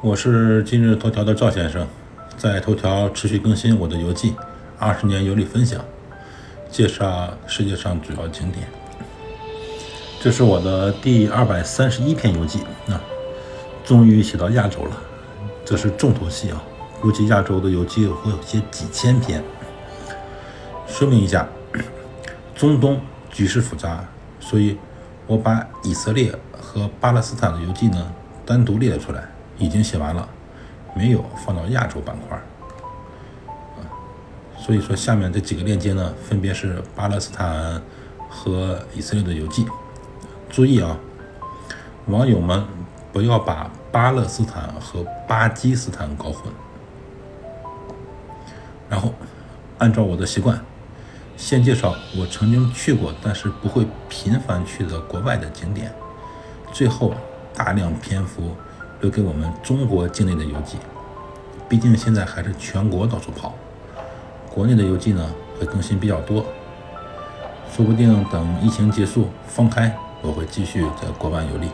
我是今日头条的赵先生，在头条持续更新我的游记，二十年游历分享，介绍世界上主要景点。这是我的第二百三十一篇游记啊，终于写到亚洲了，这是重头戏啊，估计亚洲的游记会有些几千篇。说明一下，中东局势复杂，所以我把以色列和巴勒斯坦的游记呢单独列了出来，已经写完了，没有放到亚洲板块。啊，所以说下面这几个链接呢，分别是巴勒斯坦和以色列的游记。注意啊，网友们不要把巴勒斯坦和巴基斯坦搞混。然后按照我的习惯。先介绍我曾经去过，但是不会频繁去的国外的景点。最后大量篇幅留给我们中国境内的游记。毕竟现在还是全国到处跑，国内的游记呢会更新比较多。说不定等疫情结束放开，我会继续在国外游历。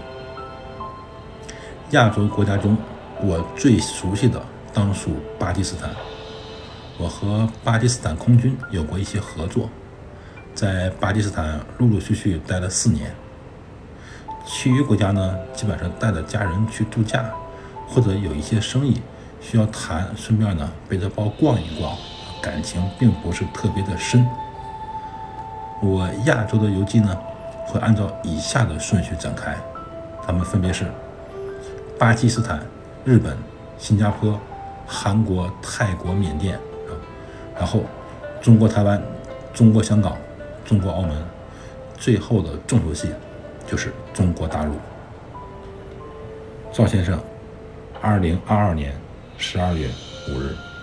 亚洲国家中，我最熟悉的当属巴基斯坦。我和巴基斯坦空军有过一些合作，在巴基斯坦陆陆续续待了四年。其余国家呢，基本上带着家人去度假，或者有一些生意需要谈，顺便呢背着包逛一逛，感情并不是特别的深。我亚洲的游记呢，会按照以下的顺序展开，它们分别是巴基斯坦、日本、新加坡、韩国、泰国、缅甸。然后，中国台湾、中国香港、中国澳门，最后的重头戏就是中国大陆。赵先生，二零二二年十二月五日。